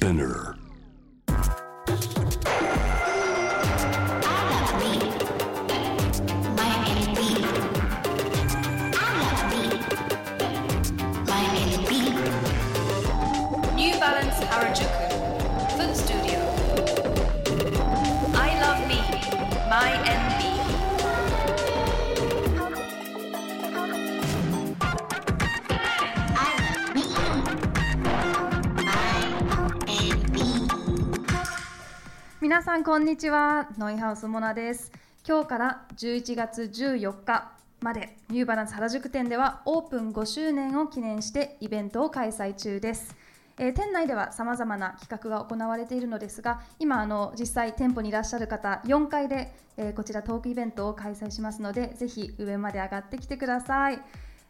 Spinner. 皆さんこんにちは。ノイハウスモナです。今日から11月14日までニューバランス原宿店ではオープン5周年を記念してイベントを開催中です。え店内ではさまざまな企画が行われているのですが今あの実際店舗にいらっしゃる方4階で、えーこちらトークイベントを開催しますのでぜひ上まで上がってきてください、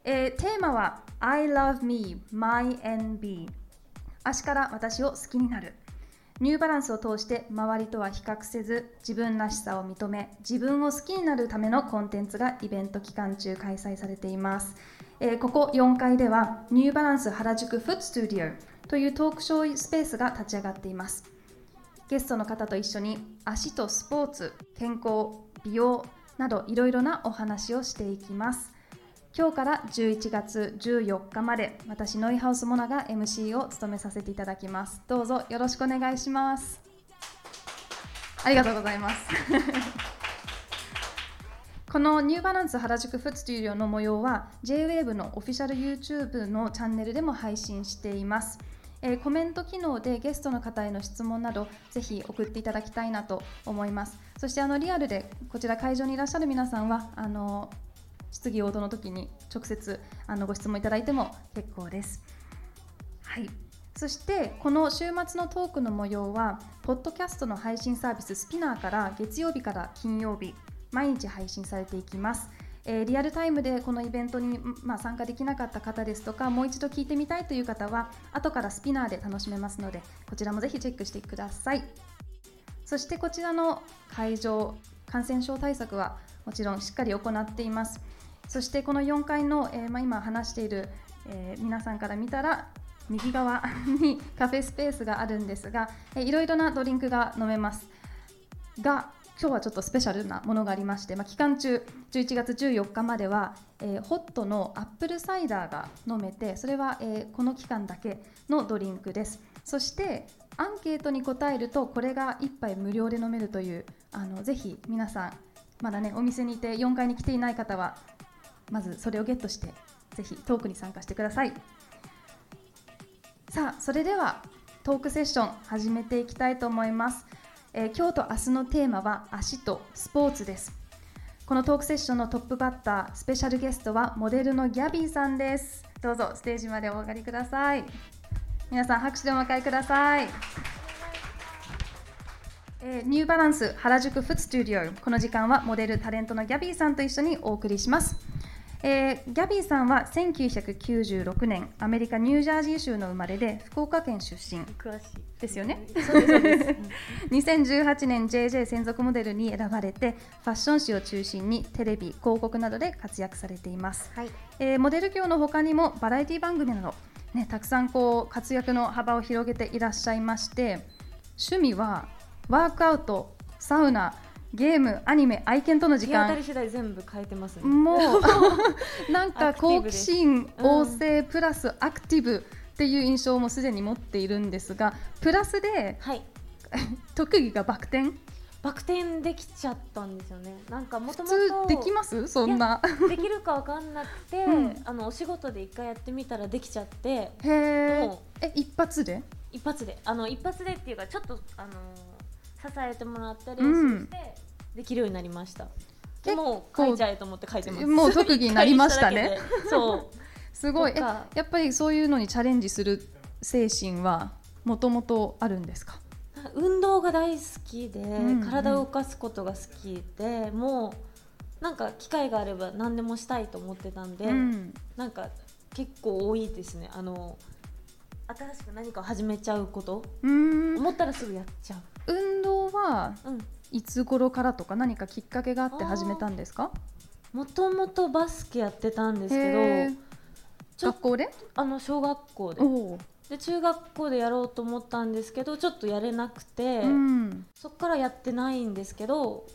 えーテーマは I love me my NB 足から私を好きになる。ニューバランスを通して周りとは比較せず自分らしさを認め自分を好きになるためのコンテンツがイベント期間中開催されています、えーここ4階ではニューバランス原宿フットスタジオというトークショースペースが立ち上がっています。ゲストの方と一緒に足とスポーツ健康美容などいろいろなお話をしていきます。今日から11月14日まで私ノイハウスモナが MC を務めさせていただきます。どうぞよろしくお願いします。ありがとうございます。このニューバランス原宿フットスタジオの模様は JWAVE のオフィシャル YouTube のチャンネルでも配信しています、えーコメント機能でゲストの方への質問などぜひ送っていただきたいなと思います。そしてあのリアルでこちら会場にいらっしゃる皆さんはあの質疑応答の時に直接あのご質問いただいても結構です。はいそしてこの週末のトークの模様はポッドキャストの配信サービススピナーから月曜日から金曜日毎日配信されていきます。えーリアルタイムでこのイベントに、まあ、参加できなかった方ですとかもう一度聞いてみたいという方は後からスピナーで楽しめますのでこちらもぜひチェックしてください。そしてこちらの会場、感染症対策はもちろんしっかり行っています。そしてこの4階の、えーまあ、今話している、えー皆さんから見たら右側にカフェスペースがあるんですが、えいろいろなドリンクが飲めます。が今日はちょっとスペシャルなものがありまして、まあ、期間中11月14日までは、えーホットのアップルサイダーが飲めてそれは、えーこの期間だけのドリンクですそしてアンケートに答えるとこれが1杯無料で飲めるというあのぜひ皆さんまだねお店にいて4階に来ていない方はまずそれをゲットしてぜひトークに参加してください。さあそれではトークセッション始めていきたいと思います、えー今日と明日のテーマは足とスポーツです。このトークセッションのトップバッタースペシャルゲストはモデルのギャビーさんです。どうぞステージまでお上がりください。皆さん拍手でお迎えください。えーニューバランス原宿フットスタジオ。この時間はモデルタレントのギャビーさんと一緒にお送りします、えーギャビーさんは1996年アメリカニュージャージー州の生まれで福岡県出身。詳しいですよね？そうですそうです、2018年 JJ 専属モデルに選ばれてファッション誌を中心にテレビ広告などで活躍されています、はい。えーモデル業の他にもバラエティ番組など、ね、たくさんこう活躍の幅を広げていらっしゃいまして趣味はワークアウトサウナゲームアニメ愛犬との時間。日当たり次第全部変えてますね。もう なんか好奇心うん。旺盛プラスアクティブっていう印象もすでに持っているんですがプラスではい。特技がバク転。バク転できちゃったんですよね。なんかもと普もと通できます？そんな。できるかわかんなくて、うん。あのお仕事で一回やってみたらできちゃってへえ一発で？一発で。あの一発でっていうかちょっとあの支えてもらって練習して、できるようになりました。でも書いちゃえと思って書いてます。もう特技になりましたね。そう。すごい。えやっぱりそういうのにチャレンジする精神はもともとあるんですか？運動が大好きで、ん体を動かすことが好きでもうなんか機会があれば何でもしたいと思ってたんで、うん。なんか結構多いですね。あの新しく何かを始めちゃうこと。う思ったらすぐやっちゃう運動はうん。いつ頃からとか何かきっかけがあって始めたんですか？もともとバスケやってたんですけど学校で？あの小学校で。で中学校でやろうと思ったんですけどちょっとやれなくて、うん。そっからやってないんですけど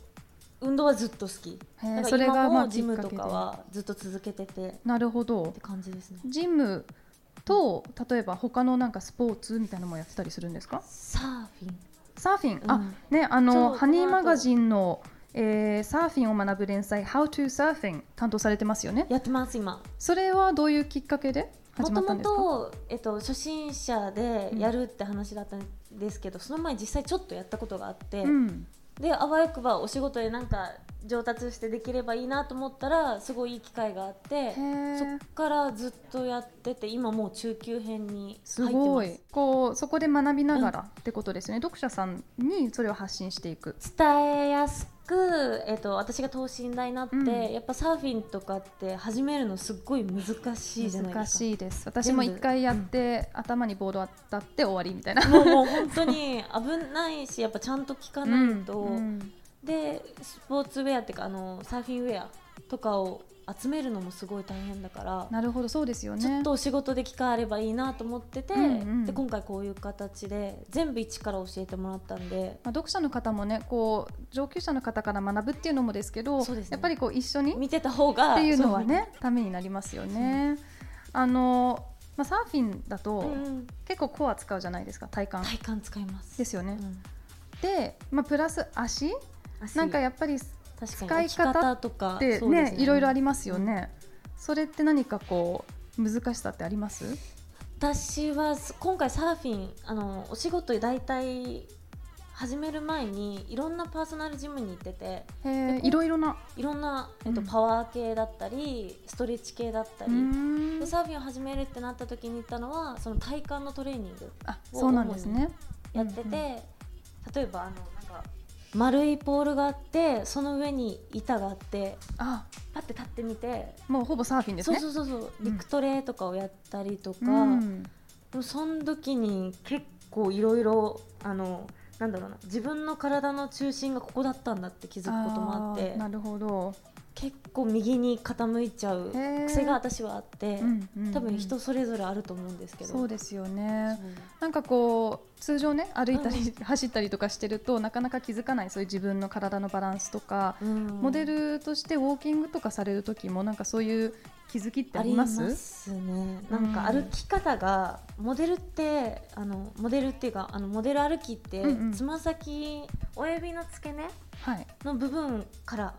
運動はずっと好き。それがまあジムとかはずっと続けてて。っなるほど。て感じですね。ジムと例えば他のなんかスポーツみたいなのもやってたりするんですか？サーフィンサーフィン、うん。あねあのハニーマガジンの、えーサーフィンを学ぶ連載 How to Surfing 担当されてますよね？やってます今。それはどういうきっかけでもともと、えっと、初心者でやるって話だったんですけど、その前実際ちょっとやったことがあって、うんであわよくばお仕事でなんか上達してできればいいなと思ったらすごいいい機会があってそっからずっとやってて今もう中級編にす入ってます。ごい。こうそこで学びながらってことですよね、読者さんにそれを発信していく。伝えやすく、えっと、私が等身大になって、うん。やっぱサーフィンとかって始めるのすっごい難しいじゃない難ですか。しいです。私も一回やって、頭にボード当たって終わりみたいな。もうもう本当に危ないしやっぱちゃんと聞かないと、うんでスポーツウェアっていうかあのサーフィンウェアとかを集めるのもすごい大変だから、なるほどそうですよね。ちょっとお仕事で機会あればいいなと思ってて、うんうん。で今回こういう形で全部一から教えてもらったんで。まあ、読者の方もねこう上級者の方から学ぶっていうのもですけどそうですね。やっぱりこう一緒にっ見てた方がていうのはねためになりますよね。あのまあ、サーフィンだと、結構コア使うじゃないですか体幹。体幹使います。ですよね。うん。で、まあ、プラス足足なんかやっぱり使い方方とかてそうですねいろいろありますよね。それって何かこう難しさってあります？私は今回サーフィンあのお仕事大体始める前にいろんなパーソナルジムに行ってていろいろな。いろんな、えっとうんパワー系だったりストレッチ系だったうり、でサーフィンを始めるってなった時に行ったのはその体幹のトレーニングあそうなんですね。やってて、うんうん例えばあの丸いポールがあってその上に板があってあパッて立ってみて、もうほぼサーフィンですそうね。そうそうそう。うん。陸トレとかをやったりとか、うん。その時に結構いろいろあのなんだろうな。自分の体の中心がここだったんだって気づくこともあって。ーなるほど。結構右に傾いちゃう癖が私はあって、うんうんうん多分人それぞれあると思うんですけど。そうですよね。なんかこう通常ね歩いたり、走ったりとかしてるとなかなか気づかないそういう自分の体のバランスとか、うん。モデルとしてウォーキングとかされる時もなんかそういう気づきってあります？ね。なんか歩き方がモデルってあのモデルっていうかあのモデル歩きってうんうん。つま先親指の付け根はい。の部分から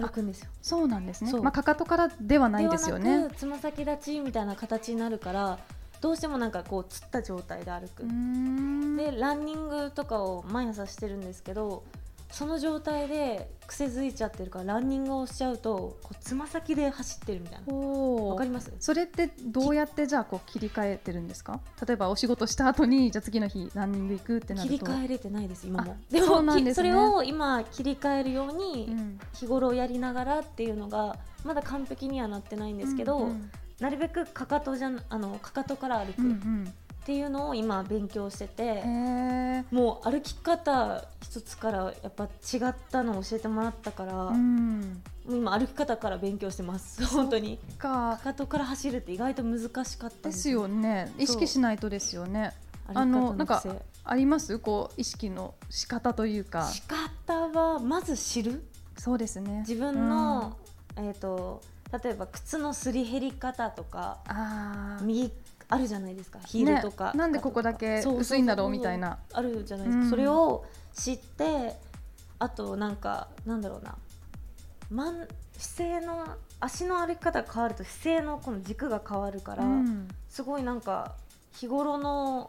歩くんですよ。そうなんですね。まあかかとからではないですよね。つま先立ちみたいな形になるからどうしてもなんかこうつった状態で歩く。でランニングとかを毎朝してるんですけどその状態で癖づいちゃってるからランニングをしちゃうとこうつま先で走ってるみたいなわかります。それってどうやってじゃあこう切り替えてるんですか？例えばお仕事した後にじゃあ次の日ランニング行くってなると。切り替えれてないです今も。あでもそうなんですね。きそれを今切り替えるようにうん。日頃やりながらっていうのがまだ完璧にはなってないんですけど、うんうん。なるべくかかとじゃんあのかかとから歩くっうんうんていうのを今勉強してて、もう歩き方一つからやっぱ違ったのを教えてもらったから、もうん。う今歩き方から勉強してます。本当に。かかかとから走るって意外と難しかったんですよ。ね。意識しないとですよね。あのなんか癖あります？こう意識の仕方というか。仕方はまず知る？そうですね。自分の、えー、と例えば靴のすり減り方とかうんあー。右あるじゃないですかヒールとか、ねなんでここだけ薄いんだろうみたいな。あるじゃないですか、うん。それを知ってあとなんかなんだろうな。まん姿勢の足の歩き方が変わると姿勢のこの軸が変わるから、うん。すごいなんか日頃の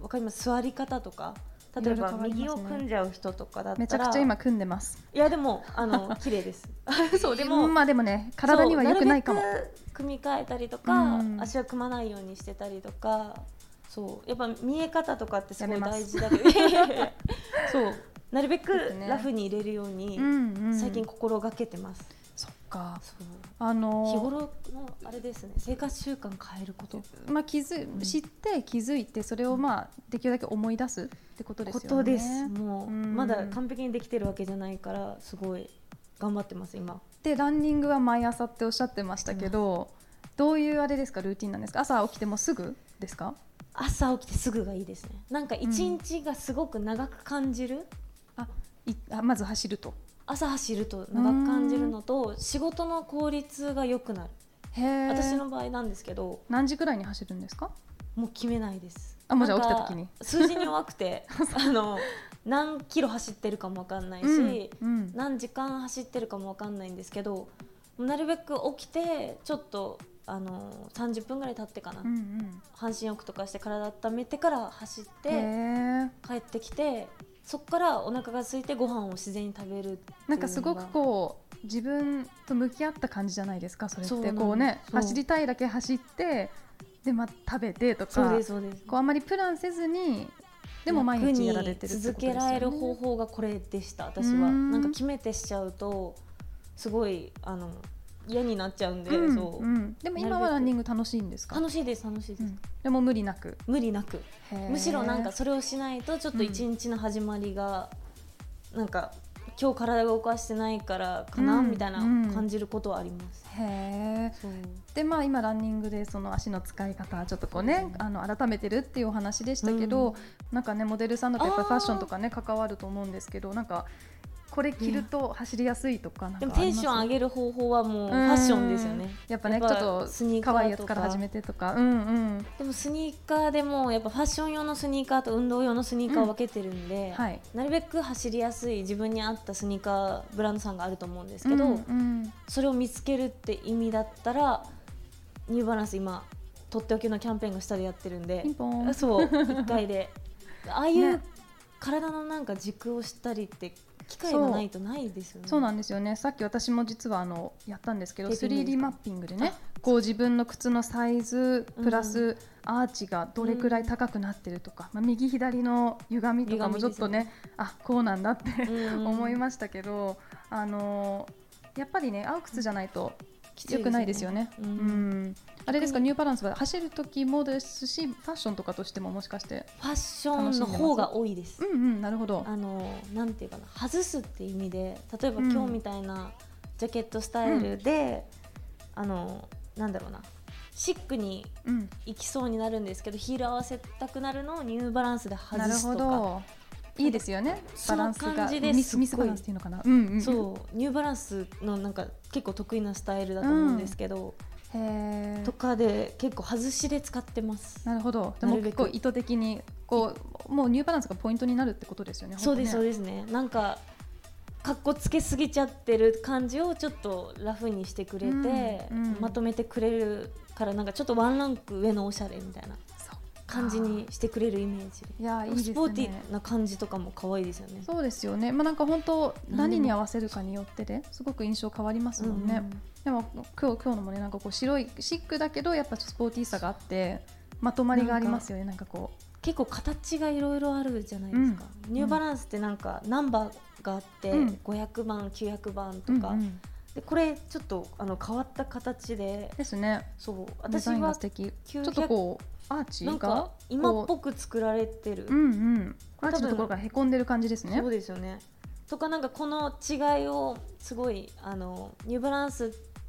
わかります？座り方とか例えば右を組んじゃう人とかだったらめちゃくちゃ今組んでます。いやでもあの 綺麗です。そうでも、うんまあでもね体には良くないかも。そうるべく組み替えたりとか、うん。足を組まないようにしてたりとかそうやっぱ見え方とかってすごい大事だけど。そう。なるべくラフに入れるように、最近心がけてますか。あの日頃のあれですね生活習慣変えること。まあ、気づうん。知って気づいてそれをまあできるだけ思い出すってことですよね。ことですもう、うん。まだ完璧にできてるわけじゃないからすごい頑張ってます今。でランニングは毎朝っておっしゃってましたけどどういうあれですかルーティンなんですか？朝起きてもすぐですか？朝起きてすぐがいいですね。なんか一日がすごく長く感じる、いあまず走ると朝走ると長く感じるのと仕事の効率が良くなる。へえ私の場合なんですけど何時ぐらいに走るんですか？もう決めないです。あもうじゃ起きた時に？数字に弱くて あの何キロ走ってるかも分かんないし、うんうん。何時間走ってるかも分かんないんですけどなるべく起きてちょっとあの30分ぐらい経ってかな、うんうん。半身浴とかして体温めてから走っへてえ帰ってきてそこからお腹が空いてご飯を自然に食べるなんかすごくこう自分と向き合った感じじゃないですかそれって。こうね走りたいだけ走ってでまた食べてとそうかですそうです。こうあまりプランせずにでも毎日やられてるってことですよね。続けられる方法がこれでした私は。うん。なんか決めてしちゃうとすごいあの嫌になっちゃうんで、うんそう、うん。でも今はランニング楽しいんですか？楽しいです楽しいです、うん。でも無理なく？無理なく。むしろなんかへそれをしないとちょっと一日の始まりが、なんか今日体が動かしてないからかな、うん。みたいなうん感じることはあります、ーへー。そう。でまあ今ランニングでその足の使い方ちょっとこうねあの改めてるっていうお話でしたけど、うん。なんかねモデルさんだとやっぱファッションとかね関わると思うんですけどなんかこれ着ると走りやすいとかでもテンション上るげる方法はもうファッションですよね。やっぱねちょっとスニーカーと可愛いやつから始めてとか。うんうん。でもスニーカーでもやっぱファッション用のスニーカーと運動用のスニーカーを分けてるんで、はい。なるべく走りやすい自分に合ったスニーカーブランドさんがあると思うんですけど、うんうん。それを見つけるって意味だったらニューバランス今とっておきのキャンペーンが下でやってるんでピンポン。そう1回で。ああいうね。体のなんか軸をしたりって機会がないとないですよねそうなんですよね。さっき私も実はあのやったんですけどテーピングです 3D かマッピングでねこう自分の靴のサイズプラスアーチがどれくらい高くなってるとか、まあ、右左の歪みとかもちょっとねあこうなんだってうん思いましたけど、あのやっぱりね合う靴じゃないと良くないですよね。ううん。んあれですか？ニューバランスは走る時もですしファッションとかとしてももしかしてファッションの方が多いです。うんうんなるほど。あのなんていうかな外すって意味で例えばうん。今日みたいなジャケットスタイルで、あのなんだろうなシックにうん。行きそうになるんですけどヒール合わせたくなるのをニューバランスで外すとか。ほど。いいですよね。バランスが。ミすっごい。スミスバランスっていうのかな、うんうん、そう。ニューバランスのなんか結構得意なスタイルだと思うんですけど、へえとかで結構外しで使ってます。なるほど。でも結構意図的にこうもうニューバランスがポイントになるってことですよねそうですそうでですね。なんかかっこつけすぎちゃってる感じをちょっとラフにしてくれて、うんうん。まとめてくれるからなんかちょっとワンランク上のおしゃれみたいな感じにしてくれるイメージ。いやいいですね。スポーティーな感じとかも可愛いですよね。そうですよね。まあなんか本当何に合わせるかによってですごく印象変わりますもんね、でも今日今日のもねなんかこう白いシックだけどやっぱスポーティーさがあってまとまりがありますよね。なんかこ結構形がいろいろあるじゃないですか、ニューバランスってなんかナンバーがあって、うん。500番900番うとか、うんうんでこれちょっとあの変わった形で。ですね。そう。デ私はちょ900っとこうアーチがなんか今っこぽく作られてる、ううんうん。アーチのところがへこんでる感じですね。そうですよね。とかなんかこの違いをすごいあのニューバランスっ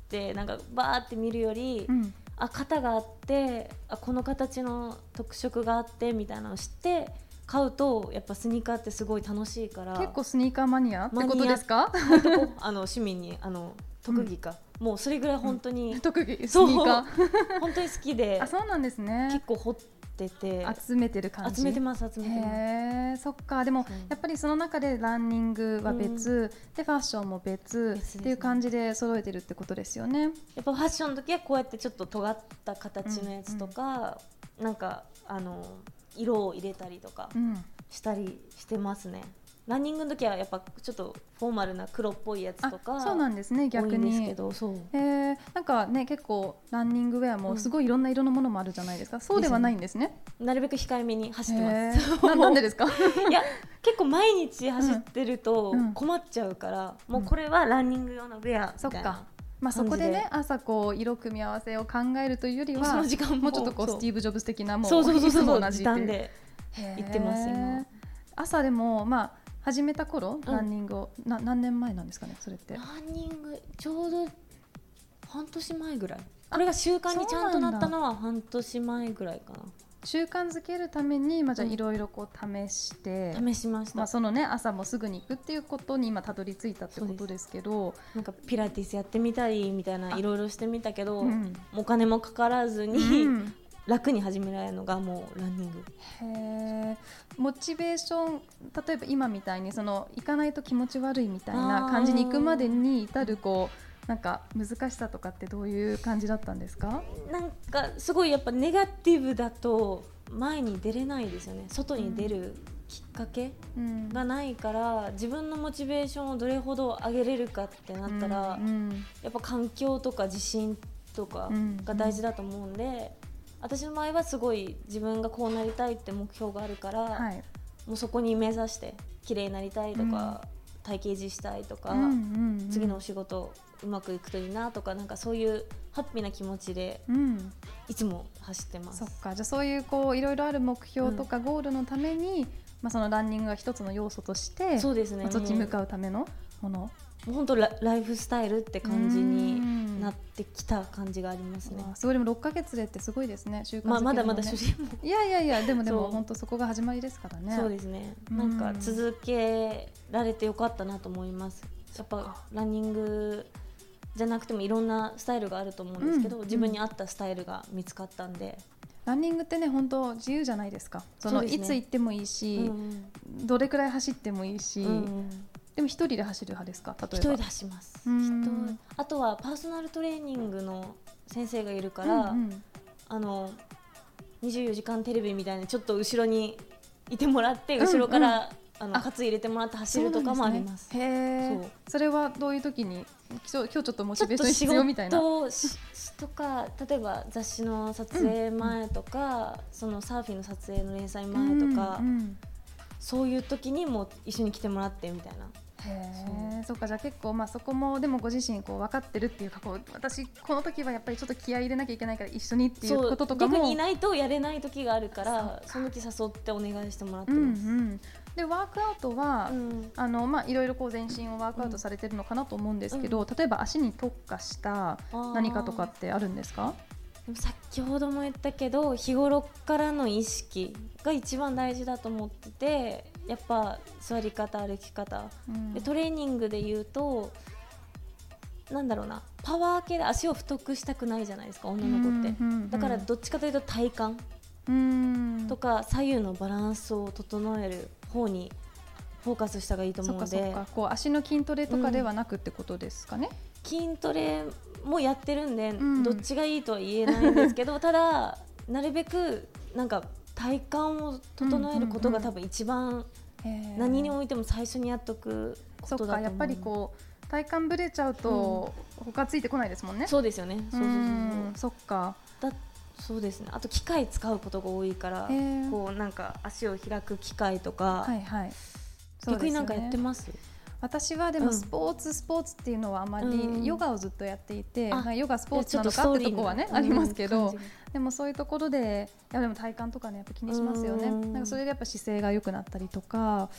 てなんかバーって見るより、うん。あ型があってあこの形の特色があってみたいなのを知って買うとやっぱスニーカーってすごい楽しいから。結構スニーカーマニアってことですか？あの市民にあの特技か、もうそれぐらい本当に、特技スそう。ニーカ本当に好きで。ーあそうなんですね。結構掘ってて。集めてる感じ？集めてます集めてます。へえそっか。でもやっぱりその中でランニングは別、でファッションも別ねっていう感じで揃えてるってことですよね？やっぱファッションの時はこうやってちょっと尖った形のやつとか、なんかあの色を入れたりとかうん、したりしてますね。ランニングの時はやっぱちょっとフォーマルな黒っぽいやつあとかそうなんですね逆んですにけどそう。えー、なんかね結構ランニングウェアもすごいいろんな色のものもあるじゃないですか、そうではないんですね。なるべく控えめに走ってへます、ー。ななんでですか？いや結構毎日走ってるとうん。うん。困っちゃうから、もうこれはランニング用のウェアみたいな。そっかまあそこでね朝こう色組み合わせを考えるというよりそはの時間も。もうちょっとこうスティーブ・ジョブズ的なもうそうそうそう同じ時短で行ってます今。朝でもまあ始めた頃、ん。ランニングをな何年前なんですかねそれって。ランニングちょうど半年前ぐらい。これが習慣にちゃんとなったのは半年前ぐらいかな習慣づけるために、まあ、じゃあいろいろこう試して、試しました、まあ、そのね朝もすぐに行くっていうことに今たどり着いたってことですけどなんかピラティスやってみたりみたいないろいろしてみたけど、うん。お金もかからずに、うん。楽に始められるのがもうランニング。へー。モチベーション例えば今みたいにその行かないと気持ち悪いみたいな感じに行くまでに至るこうなんか難しさとかってどういう感じだったんですか？なんかすごいやっぱネガティブだと前に出れないですよね。外に出るきっかけうん。がないから自分のモチベーションをどれほど上げれるかってなったら、うんやっぱ環境とか自信とかが大事だと思うんで、私の場合はすごい自分がこうなりたいって目標があるから、はい。もうそこに目指して綺麗になりたいとか、体型維持したいとか、うんうんうん。次のお仕事うまくいくといいなとかなんかそういうハッピーな気持ちでうん。いつも走ってます。そっ。か。じゃあそういうこういろいろある目標とかゴールのために、まあ、そのランニングが一つの要素としてそうですね。まあそっちに向かうためのもの、本当ラライフスタイルって感じうん。になってきた感じがありますね。あすごい。でも6ヶ月でってすごいですね。ねまあまだまだ初心も。いやいやいや でもでもそう。本当そこが始まりですからね。そうですね。うん。なんか続けられてよかったなと思います。やっぱランニングじゃなくてもいろんなスタイルがあると思うんですけど、うん自分に合ったスタイルが見つかったんで、ランニングってね本当自由じゃないですか。そのね。いつ行ってもいいし、うんどれくらい走ってもいいし、うんでも一人で走る派ですか？例えば。一人で走ります。あとはパーソナルトレーニングの先生がいるか、からうんあの24時間テレビみたいにちょっと後ろにいてもらってうん後ろから、あのあカツ入れてもらって走るとかもあります。そね。へそう。えそれはどういう時に今日ちょっとモチベーション必要みたいな。とか例えば雑誌の撮影前とか、そのサーフィンの撮影の連載前とか、うんうん。そういう時にも一緒に来てもらってみたいな。へえそっかじゃあ結構まあそこもでもご自身こう分かってるっていうかこう私この時はやっぱりちょっと気合い入れなきゃいけないから一緒にっていうこととかも。逆にいないとやれない時があるかそらその時誘ってお願いしてもらってうんうます。んでワークアウトは、うん。あのまあいろいろこう全身をワークアウトされてるのかなと思うんですけど、例えば足に特化した何かとかってあるんですか？先ほども言ったけど日頃からの意識が一番大事だと思っててやっぱ座り方歩き方。うん。でトレーニングで言うとなんだろうなパワー系で足を太くしたくないじゃないですか女の子って、うんうんうん。だからどっちかというと体幹うん。とか左右のバランスを整える方にフォーカスした方がいいと思うので。こう足の筋トレとかではなくってことですかね？筋トレもやってるんで、ん。どっちがいいとは言えないんですけど ただなるべくなんか体幹を整えることが多分一番何においても最初にやっとくそことだと思う。っかやっぱりこう体幹ぶれちゃうと、他ついてこないですもんね。そうですよね。そうそうそうう。ん。そっか。だそうですね。あと機械使うことが多いからこうなんか足を開く機械とか、はいはい。ね。逆になんかやってます？私はでうん。もスポーツ、スポーツっていうのはあまり、うん。ヨガをずっとやっていて、あまあヨガスポーツなのかってとこはねのありますけどでもそういうところでいやでも体幹とかねやっぱ気にしますよね。うん。なんかそれでやっぱ姿勢が良くなったりとか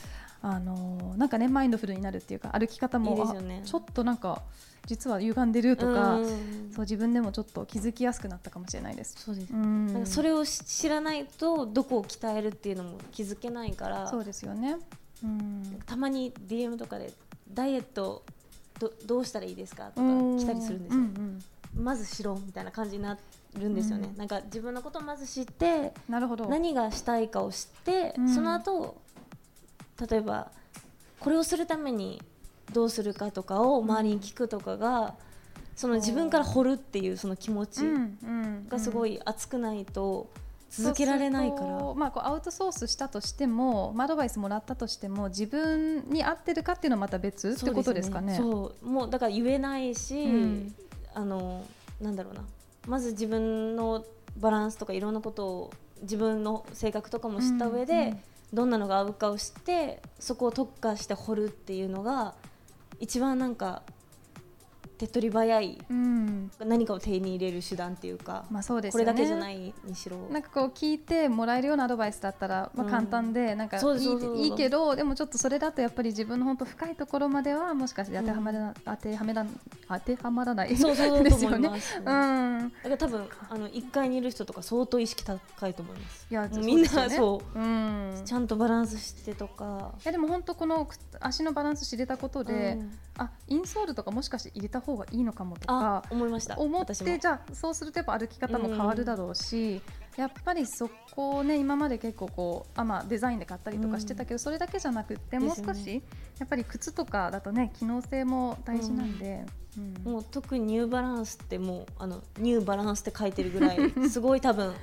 あのーなんかねマインドフルになるっていうか歩き方もね。あちょっとなんか実は歪んでるとか、うん。そう自分でもちょっと気づきやすくなったかもしれないです。そうです、うん。なんかそれをし知らないとどこを鍛えるっていうのも気づけないからそうですよね。うん。たまに DM とかでダイエットどどうしたらいいですかとかうん。来たりするんですよ、うんうん。まずしろみたいな感じになるんですよね、うん。なんか自分のことをまず知ってなるほど。何がしたいかを知って、うん。その後例えばこれをするためにどうするかとかを周りに聞くとかが、その自分から掘るっていうその気持ちがすごい熱くないと続けられないから、まあ、こうアウトソースしたとしても、まあアドバイスもらったとしても自分に合ってるかっていうのはまた別ってことですかね。そう。もうだから言えないし、うん。あのなんだろうな。まず自分のバランスとかいろんなことを自分の性格とかも知った上で、うんうんどんなのが合うかを知ってそこを特化して掘るっていうのが一番なんか手っ取り早いうん。何かを手に入れる手段っていうか、まあそうですね。れだけじゃないにしろ。なんかこう聞いてもらえるようなアドバイスだったら、まあ、うん。簡単で、なんかいいいいけどでもちょっとそれだとやっぱり自分の本当深いところまではもしかして当てはまら,、当てはめら当てはまらない そうそうですよね。うだん、から多分あの1階にいる人とか相当意識高いと思います。いやみんなそう,、ねうん、ちゃんとバランスしてとか。いやでも本当この足のバランス知れたことで、うんあインソールとかもしかして入れた方がいいのかもとあか思いました。思ってじゃあそうするとやっぱ歩き方も変わるだろうし、やっぱりそこをね今まで結構こうあ、まあ、デザインで買ったりとかしてたけど、それだけじゃなくってもう少しやっぱり靴とかだとね機能性も大事なんで、うん。もう特にニューバランスってもうあのニューバランスって書いてるぐらい すごい多分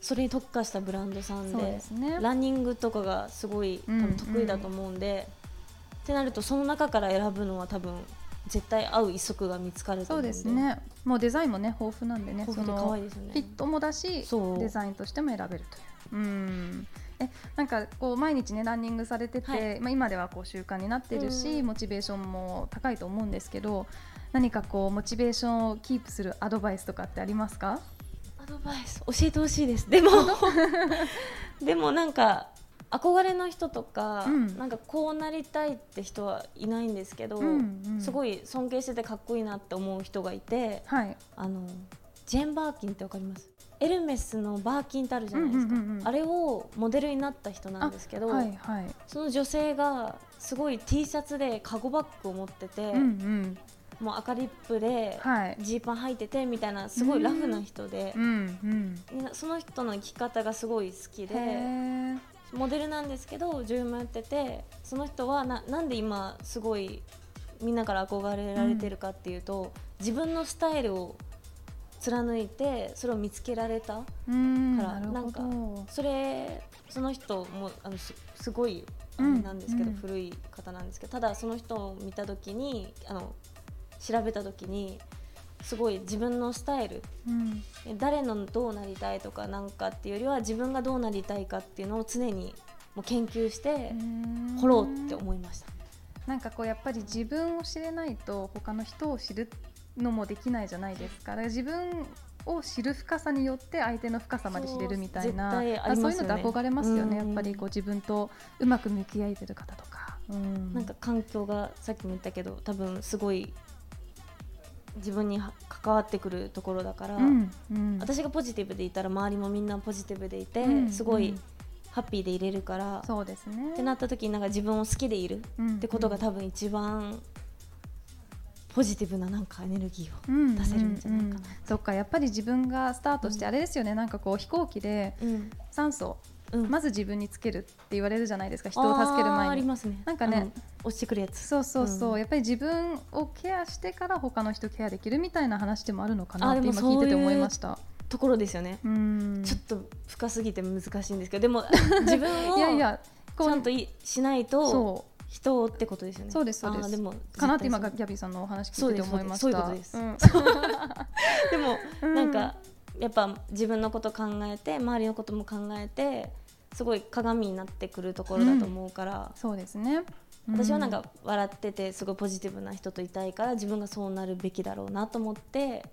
それに特化したブランドさんでね。ランニングとかがすごい多うん分得意だと思うんで、ってなるとその中から選ぶのは多分絶対合う一足が見つかるとそうで。ですね。もうデザインもね豊富なんでね、豊富で可愛いですよね。フィットもだし、デザインとしても選べるという。うん。え、なんかこう毎日ねランニングされてて、はい。まあ今ではこう習慣になってるし、うんモチベーションも高いと思うんですけど、何かこうモチベーションをキープするアドバイスとかってありますか？アドバイス？教えてほしいです。でも。でもなんか憧れの人とか、うんなんかこうなりたいって人はいないんですけど、うんうんすごい尊敬しててかっこいいなって思う人がいてはい。あのジェーン・バーキンってわかります？エルメスのバーキンってあるじゃないですか、うんうんうんうんあれをモデルになった人なんですけど、はいはい。その女性がすごい T シャツでカゴバッグを持ってて、うんうん。もう赤リップではい。ジーパン履いててみたいなすごいラフな人でう、んうん。みんなその人の生き方がすごい好きへでーモデルなんですけど女優もやっててその人はななんで今すごいみんなから憧れられてるかっていうと、自分のスタイルを貫いてそれを見つけられたうん。からなんど。それその人もあのすすごいあうんれなんですけど、うん古い方なんですけどただその人を見た時にあの調べた時にすごい自分のスタイル。うん。誰のどうなりたいとかなんかっていうよりは自分がどうなりたいかっていうのを常にもう研究してうん。掘ろうって思いました。なんかこうやっぱり自分を知れないと他の人を知るのもできないじゃないですか。だから自分を知る深さによって相手の深さまで知れるみたいな。そうね。そういうのって憧れますよね、うん。やっぱりこう自分とうまく向き合えてる方とか、うん。なんか環境がさっきも言ったけど多分すごい自分には関わってくるところだから、うんうん、私がポジティブでいたら周りもみんなポジティブでいて、うんすごいうんハッピーでいれるから、そうですね。ってなった時になんか自分を好きでいるうんってことが多分一番ポジティブななんかエネルギーをうん出せるんじゃないかな。うんうん。そっかやっぱり自分がスタートしてうん。あれですよね、なんかこう飛行機でうん。酸素うん。まず自分につけるって言われるじゃないですか。人を助ける前に。りますね。なんかねあの落ちてくるやつ。そうそうそう、うん。やっぱり自分をケアしてから他の人ケアできるみたいな話でもあるのかなあって今聞いてて思いました。ところですよね、うん。ちょっと深すぎて難しいんですけど。でも 自分をいやいやこうちゃんといしないとそ人をってことですよね。そうですそうです。でもうかなって今ギャビーさんのお話聞いてて思いました。そうですそううんそうでも、うん。なんかやっぱ自分のこと考えて周りのことも考えてすごい鏡になってくるところだと思うから、そうですね。私はなんか笑っててすごいポジティブな人といたいから自分がそうなるべきだろうなと思って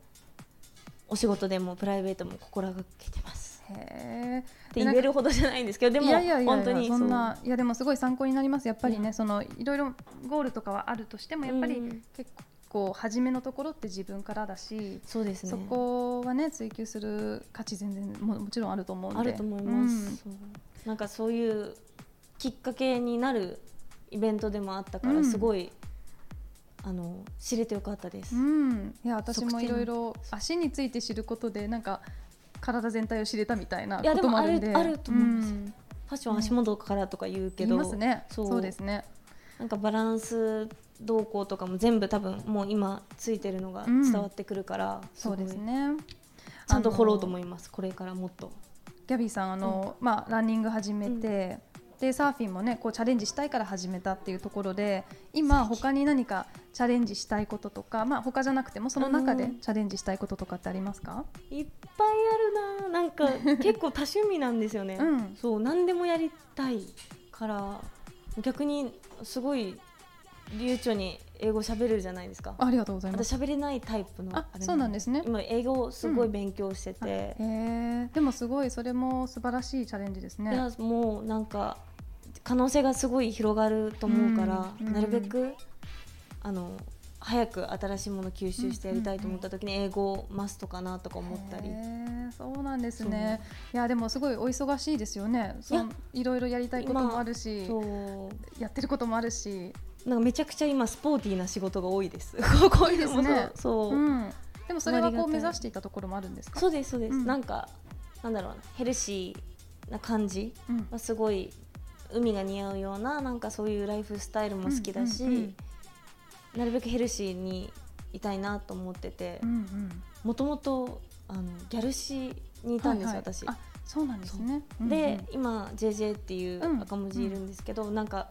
お仕事でもプライベートも心がけてます。うん、へって言えるほどじゃないんですけどでも本当にそんないやでもすごい参考になります。やっぱりね、うん。そのいろいろゴールとかはあるとしてもやっぱりうん結構初めのところって自分からだし、そうですね。そこはね追求する価値全然ももちろんあると思うんで。あると思います、そう。なんかそういうきっかけになるイベントでもあったから、うん。すごいあの知れてよかったです、うん、うんいや私もいろいろ足について知ることでなんか体全体を知れたみたいないやこともあるんで。でもあるあると思います。んファッション足元からとか言うけど、ね。そそううですね。なんかバランス動向とかも全部多分もう今ついてるのが伝わってくるから、そうですね。ちゃんと掘ろうとい思いますこれからもっと。ギャビーさんあの、まあ、ランニング始めて、でサーフィンもねこうチャレンジしたいから始めたっていうところで今他に何かチャレンジしたいこととかまあ他じゃなくてもその中でうん。チャレンジしたいこととかってありますか、いっぱいあるな。なんか 結構多趣味なんですよね、うん。そう何でもやりたいから逆にすごい流暢に英語喋れるじゃないですか。ありがとうございます。私喋れないタイプのあそうなんですね。今英語をすごい勉強してて、へえでもすごいそれも素晴らしいチャレンジですね。いやもうなんか可能性がすごい広がると思うから、うんうん。なるべくあの早く新しいもの吸収してやりたいと思った時に英語をマストかなとか思ったり、そうなんですね。いやでもすごいお忙しいですよね。いろいろやりたいこともあるしやってることもあるしなんかめちゃくちゃ今スポーティーな仕事が多いです。こういうの。もいいですね。そう。そう,、うん。でもそれはこう目指していたところもあるんですか？そうですそうです、うん。なんかなんだろうなヘルシーな感じうん。はすごい海が似合うようななんかそういうライフスタイルも好きだし、うんうんうん。なるべくヘルシーにいたいなと思ってて。うんうん。もともとあのギャル誌にいたんですよ、はいはい。私。あそうなんですね。で、今 JJ っていうん。う赤文字いるんですけど、なんか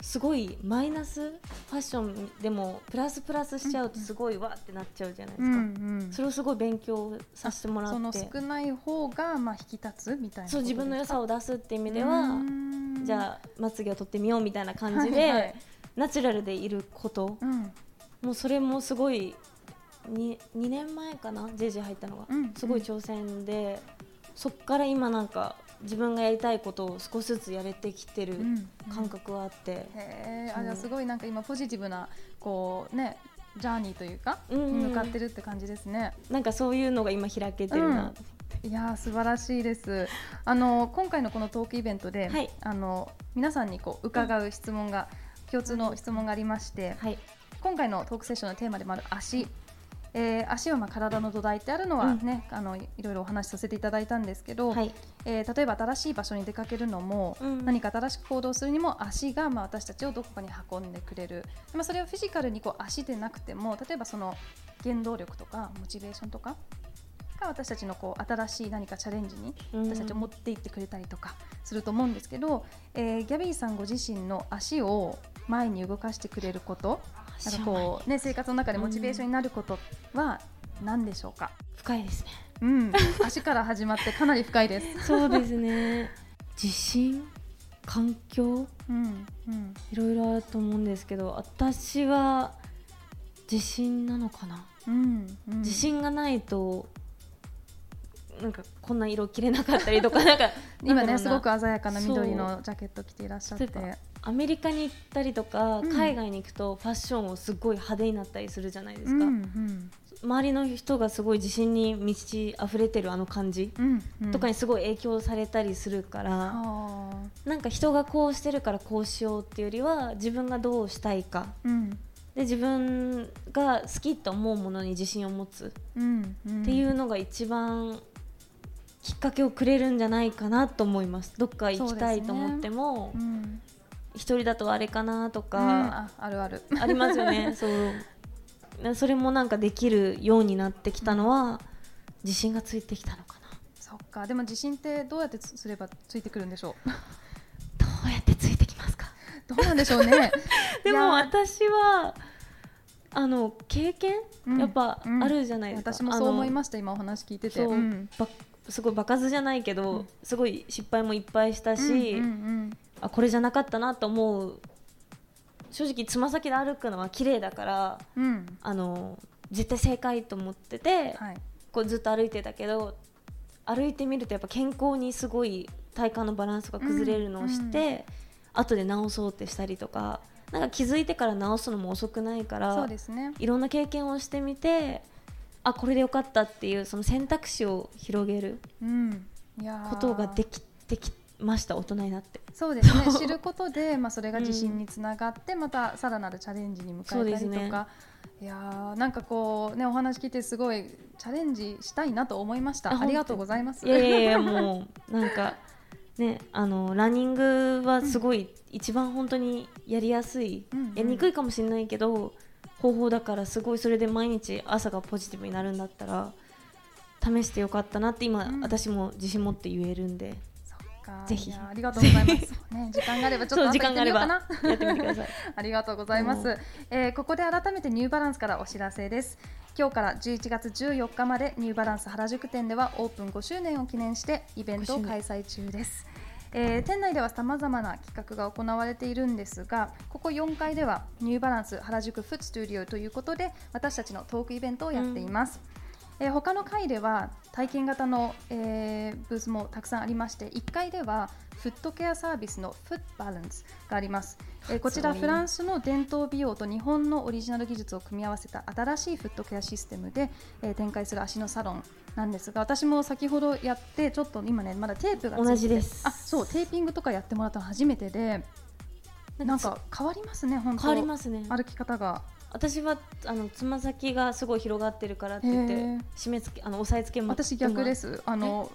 すごいマイナスファッションでもプラスプラスしちゃうとすごいわってなっちゃうじゃないですか、うんうん。それをすごい勉強させてもらそのって少ない方がまあ引き立つみたいなそう自分の良さをを出すっていう意味ではじゃあまつげを取ってみようみたいな感じで、はいはい。ナチュラルでいること。うん。もうそれもすごい 2, 2年前かな？JJ 入ったのが、うん。すごい挑戦でそっから今なんか自分がやりたいことを少しずつやれてきてるうん感覚はあって、うあじゃあすごいなんか今ポジティブなこうねジャーニーというか、うんうんに向かってるって感じですね。なんかそういうのが今開けてるな、いやー素晴らしいです。あの今回のこのトークイベントで、はい。あの皆さんにこう伺う質問が、共通の質問がありまして、はい。今回のトークセッションのテーマでもある足。えー足はまあ体の土台ってあるのはね、あのいろいろお話しさせていただいたんですけど、はい。えー例えば新しい場所に出かけるのも、うん。何か新しく行動するにも足がまあ私たちをどこかに運んでくれる、まあ、それはフィジカルにこう足でなくても例えばその原動力とかモチベーションとかが私たちのこう新しい何かチャレンジにうん。私たちを持っていってくれたりとかすると思うんですけど、えーギャビーさんご自身の足を前に動かしてくれることなんかこう、ね、生活の中でモチベーションになることは何でしょうか、深いですね。うん、足から始まってかなり深いです。そうですね。自信？環境？うんうん。いろいろあると思うんですけど私は自信なのかな、うんうん、自信がないとなんかこんな色着れなかったりとかなんか 今ねすごく鮮やかな緑のジャケット着ていらっしゃってアメリカに行ったりとか、うん。海外に行くとファッションをすごい派手になったりするじゃないですか、うんうん。周りの人がすごい自信に満ち溢れてるあの感じうんうん。とかにすごい影響されたりするから、あ。なんか人がこうしてるからこうしようっていうよりは自分がどうしたいか。ーうん。で自分が好きと思うものに自信を持つ。っていうのが一番きっかけをくれるんじゃないかなと思いますどっか行きたいと思っても、うん一人だとあれかなとうん。か、ああるある。ありますよね。そう。それもなんかできるようになってきたのは自信がついてきたのかな。そっか。でも自信ってどうやってつすればついてくるんでしょう？どうやってついてきますか？どうなんでしょうね。でも私はあの経験、うん。やっぱうん。あるじゃないですか、私もそう思いまました今お話聞いてて。そう、ん。ばすごい場数じゃないけど、うん。すごい失敗もいっぱいしたし、うんうんあこれじゃなかったなと思う。正直つま先で歩くのは綺麗だからうん。うんあの絶対正解と思ってて、はい。こうずっと歩いてたけど歩いてみるとやっぱ健康にすごい体幹のバランスが崩れるのをして、後で治そうってしたりとかなんか気づいてから治すのも遅くないからそうですね。いろんな経験をしてみてあこれでよかったっていうその選択肢を広げることができできました大人になって。そうですね。知ることで、まあ、それが自信につながって、またさらなるチャレンジに向かえたりとそうですね。か、いやーなんかこうねお話聞いてすごいチャレンジしたいなと思いました。あありがとうございます。いやいやいやもうなんかね あのランニングはすごい一番本当にやりやすい、うんうん。やりにくいかもしれないけど方法だからすごいそれで毎日朝がポジティブになるんだったら試してよかったなって今、うん。私も自信持って言えるんでかぜひ。ありがとうございます、ね、時間があればちょっと時間があれば。やってみてください。ありがとうございます、うん。えーここで改めてニューバランスからお知らせです。今日から11月14日までニューバランス原宿店ではオープン5周年を記念してイベントを開催中です、えー店内ではさまざまな企画が行われているんですがここ4階ではニューバランス原宿フットスタジオということで私たちのトークイベントをやっています、えー他の階では体験型の、えーブースもたくさんありまして1階ではフットケアサービスのフットバランスがあります、えーこちらフランスの伝統美容と日本のオリジナル技術を組み合わせた新しいフットケアシステムで、えー展開する足のサロンなんですが私も先ほどやってちょっと今ねまだテープがついてて。同じです。あそうテーピングとかやってもらったの初めてでなんか変わりますね本当。変わりますね。歩き方が私はあのつま先がすごい広がってるからって言って締め付けあの押さえつけも私逆です。あの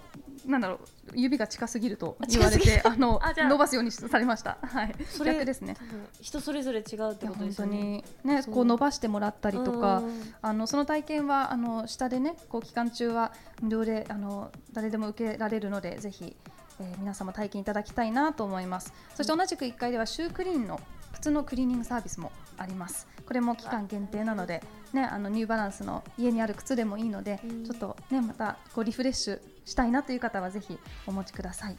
なんだろう指が近すぎると言われてあの伸ばすようにされました。はい。逆ですね。人それぞれ違うってことで本当すよね。にねそう。こう伸ばしてもらったりとかうんあのその体験はあの下でねこう期間中は無料であの誰でも受けられるのでぜひ、えー皆様体験いただきたいなと思います。そして同じく1階ではシュークリーンの靴のクリーニングサービスもあります。これも期間限定なのでねあのニューバランスの家にある靴でもいいのでうん。ちょっとねまたこうリフレッシュしたいなという方はぜひお持ちください。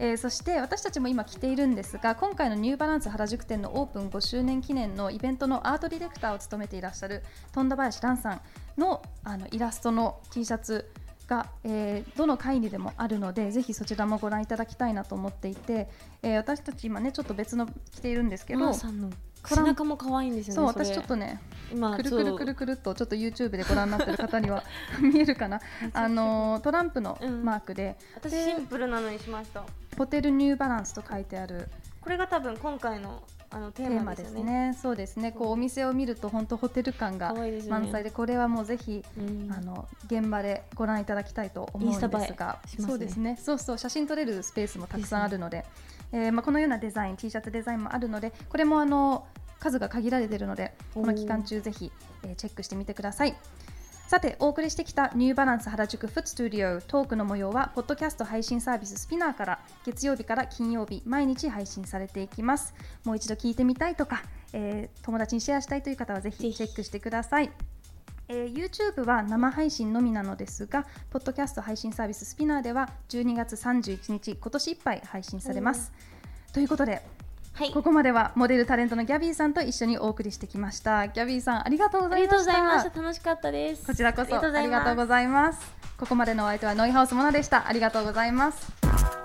えーそして私たちも今着ているんですが今回のニューバランス原宿店のオープン5周年記念のイベントのアートディレクターを務めていらっしゃる富田林蘭さんのあのイラストの T シャツが、えーどの会にでもあるのでぜひそちらもご覧いただきたいなと思っていて、えー私たち今ねちょっと別の着ているんですけど背中も可愛いんですよねそう私ちょっとね今くるくるくるくるっとちょっと YouTube でご覧になってる方には 見えるかな？あのトランプのうん。マークで、私でシンプルなのにしました。ホテルニューバランスと書いてある。これが多分今回のあのテテーマですすね。そうですね。こうお店を見ると本当ホテル感が満載で、これはもうぜひ、うん。あの現場でご覧いただきたいと思うんですが、ね。そうですね。そうそう。写真撮れるスペースもたくさんあるので、えーまあこのようなデザイン、T シャツデザインもあるので、これもあの数が限られているので、この期間中ぜひ、えーチェックしてみてください。さてお送りしてきたニューバランス原宿フットスタジオ。トークの模様はポッドキャスト配信サービススピナーから月曜日から金曜日毎日配信されていきます。もう一度聞いてみたいとか、えー友達にシェアしたいという方はぜひぜひ。チェックしてください。えー YouTube は生配信のみなのですが、ポッドキャスト配信サービススピナーでは12月31日、今年いっぱい配信されます。ということで、はいここまではモデルタレントのギャビーさんと一緒にお送りしてきました。ギャビーさん、ありがとうございました。楽しかったですこちらこそありがとうございますありがとうございます。ここまでのお相手はノイハウスモナでした。ありがとうございます。